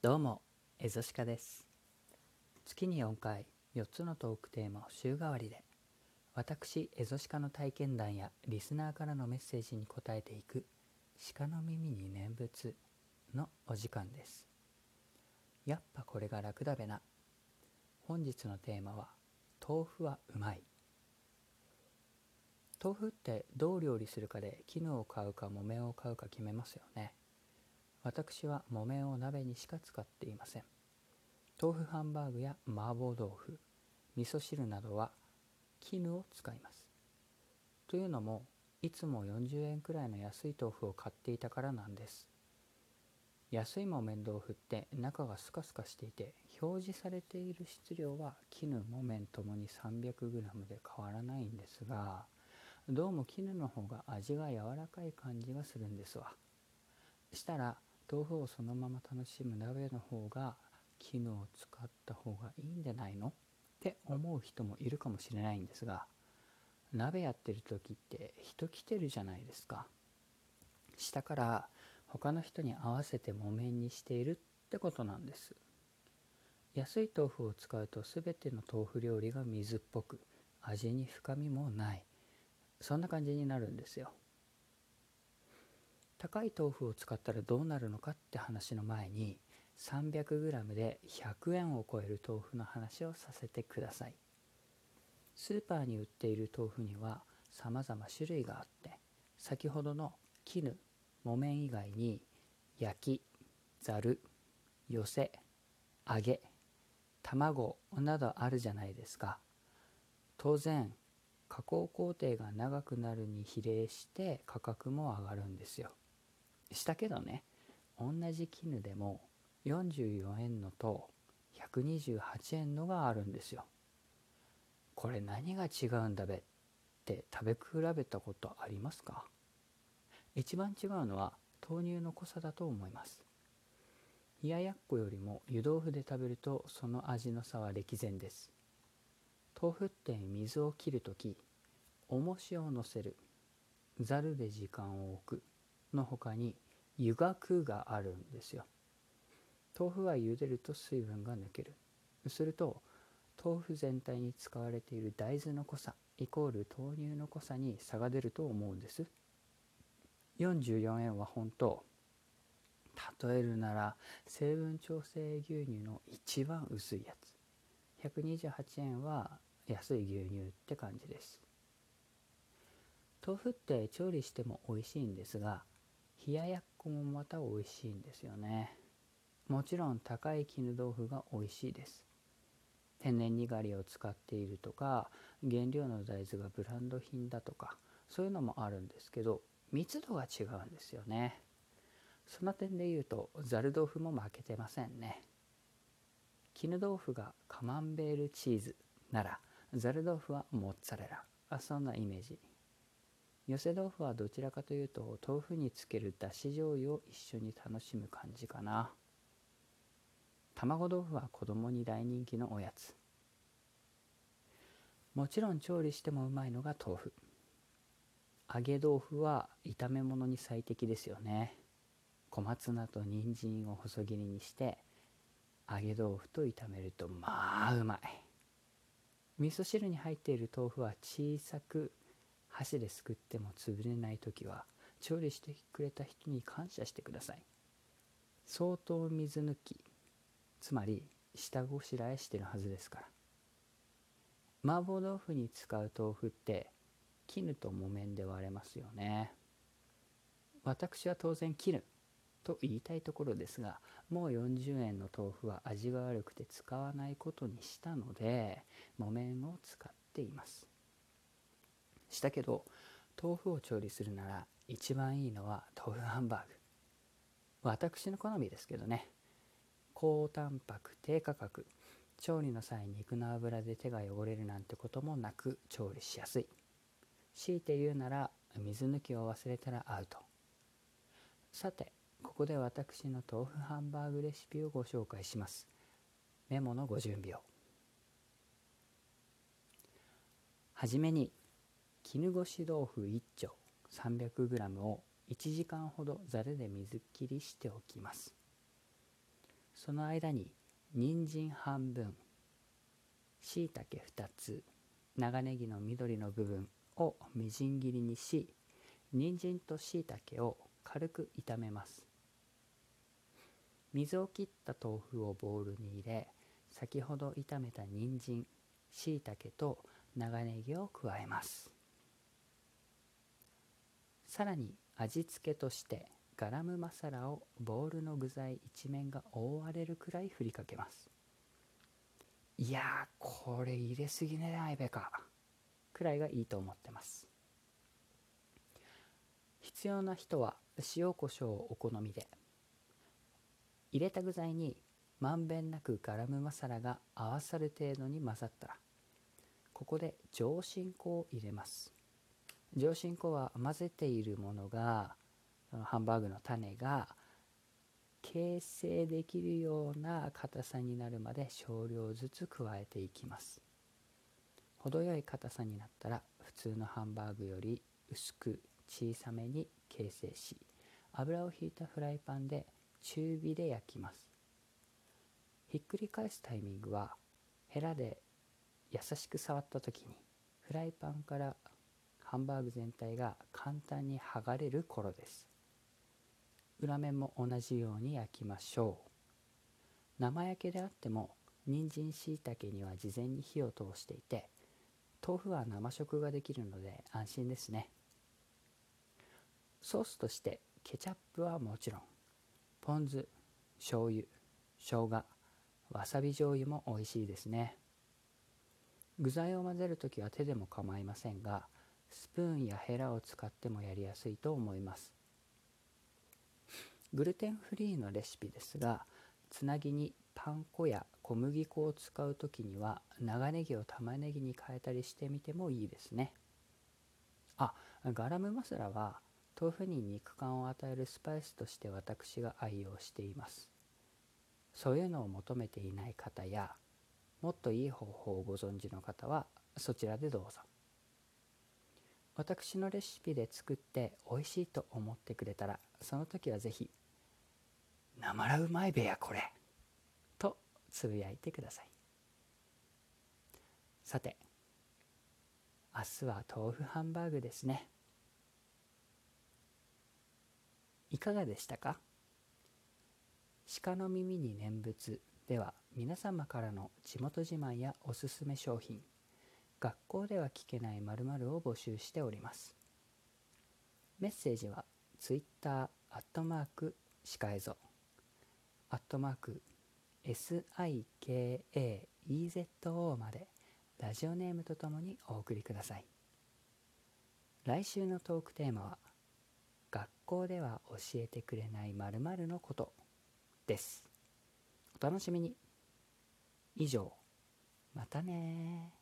どうも、エゾシカです。月に4回、4つのトークテーマを週替わりで、私、エゾシカの体験談やリスナーからのメッセージに答えていく、鹿の耳に念仏のお時間です。やっぱこれが楽だべな。本日のテーマは、豆腐はうまい。豆腐ってどう料理するかで絹を買うか木綿を買うか決めますよね。私は木綿を鍋にしか使っていません。豆腐ハンバーグや麻婆豆腐味噌汁などは絹を使います。というのもいつも40円くらいの安い豆腐を買っていたからなんです。安い木綿豆腐って中がスカスカしていて表示されている質量は絹木綿ともに 300g で変わらないんですがどうも絹の方が味が柔らかい感じがするんですわ。したら豆腐をそのまま楽しむ鍋の方が絹を使った方がいいんじゃないの？って思う人もいるかもしれないんですが鍋やってる時って人来てるじゃないですか。下から他の人に合わせて木綿にしているってことなんです。安い豆腐を使うと全ての豆腐料理が水っぽく味に深みもない。そんな感じになるんですよ。高い豆腐を使ったらどうなるのかって話の前に 300g で100円を超える豆腐の話をさせてください。スーパーに売っている豆腐には様々種類があって先ほどの絹木綿以外に焼きざる寄せ揚げ卵などあるじゃないですか。当然加工工程が長くなるに比例して価格も上がるんですよ。したけどね同じ絹でも44円のと128円のがあるんですよ。これ何が違うんだべ？って食べ比べたことありますか？一番違うのは豆乳の濃さだと思います。冷ややっこよりも湯豆腐で食べるとその味の差は歴然です。豆腐って水を切るとき重しを乗せるざるで時間を置くの他に湯がくがあるんですよ。豆腐は茹でると水分が抜ける。すると豆腐全体に使われている大豆の濃さイコール豆乳の濃さに差が出ると思うんです。44円は本当例えるなら成分調整牛乳の一番薄いやつ。128円は安い牛乳って感じです。豆腐って調理しても美味しいんですが冷ややっこもまた美味しいんですよね。もちろん高い絹豆腐が美味しいです。天然にがりを使っているとか原料の大豆がブランド品だとかそういうのもあるんですけど密度が違うんですよね。その点で言うとざる豆腐も負けてませんね。絹豆腐がカマンベールチーズならざる豆腐はモッツァレラ。そんなイメージ。寄せ豆腐はどちらかというと豆腐につけるだし醤油を一緒に楽しむ感じかな。卵豆腐は子供に大人気のおやつ。もちろん調理してもうまいのが豆腐。揚げ豆腐は炒め物に最適ですよね。小松菜と人参を細切りにして揚げ豆腐と炒めるとまあうまい。味噌汁に入っている豆腐は小さく箸ですくっても潰れない時は調理してくれた人に感謝してください。相当水抜きつまり下ごしらえしてるはずですから。麻婆豆腐に使う豆腐って絹と木綿で割れますよね。私は当然絹と言いたいところですがもう40円の豆腐は味が悪くて使わないことにしたので木綿を使っています。したけど豆腐を調理するなら一番いいのは豆腐ハンバーグ。私の好みですけどね。高タンパク低価格。調理の際肉の油で手が汚れるなんてこともなく調理しやすい。強いて言うなら水抜きを忘れたらアウト。さてここで私の豆腐ハンバーグレシピをご紹介します。メモのご準備を。はじめに絹ごし豆腐1丁 300g を1時間ほどざるで水切りしておきます。その間に人参半分しいたけ2つ長ネギの緑の部分をみじん切りにし人参としいたけを軽く炒めます。水を切った豆腐をボウルに入れ先ほど炒めた人参しいたけと長ネギを加えます。さらに味付けとしてガラムマサラをボウルの具材一面が覆われるくらい振りかけます。いやーこれ入れすぎねないべか。くらいがいいと思ってます。必要な人は塩コショウをお好みで。入れた具材にまんべんなくガラムマサラが合わさる程度に混ざったらここで上新粉を入れます。上新粉は混ぜているものがハンバーグの種が形成できるような硬さになるまで少量ずつ加えていきます。程よい硬さになったら普通のハンバーグより薄く小さめに形成し油をひいたフライパンで中火で焼きます。ひっくり返すタイミングはヘラで優しく触った時にフライパンからハンバーグ全体が簡単に剥がれる頃です。裏面も同じように焼きましょう。生焼けであっても人参しいたけには事前に火を通していて豆腐は生食ができるので安心ですね。ソースとしてケチャップはもちろんポン酢醤油生姜わさび醤油も美味しいですね。具材を混ぜるときは手でも構いませんがスプーンやヘラを使ってもやりやすいと思います。グルテンフリーのレシピですがつなぎにパン粉や小麦粉を使う時には長ネギを玉ねぎに変えたりしてみてもいいですね。あガラムマサラは豆腐に肉感を与えるスパイスとして私が愛用しています。そういうのを求めていない方やもっといい方法をご存知の方はそちらでどうぞ。私のレシピで作って美味しいと思ってくれたらその時は是非「なまらうまいべやこれ」とつぶやいてください。さて明日は豆腐ハンバーグですね。いかがでしたか？鹿の耳に念仏では皆様からの地元自慢やおすすめ商品。学校では聞けない〇〇を募集しております。メッセージは Twitter アットマークシカエゾアットマーク SIKAEZO までラジオネームとともにお送りください。来週のトークテーマは学校では教えてくれない〇〇のことです。お楽しみに。以上。またね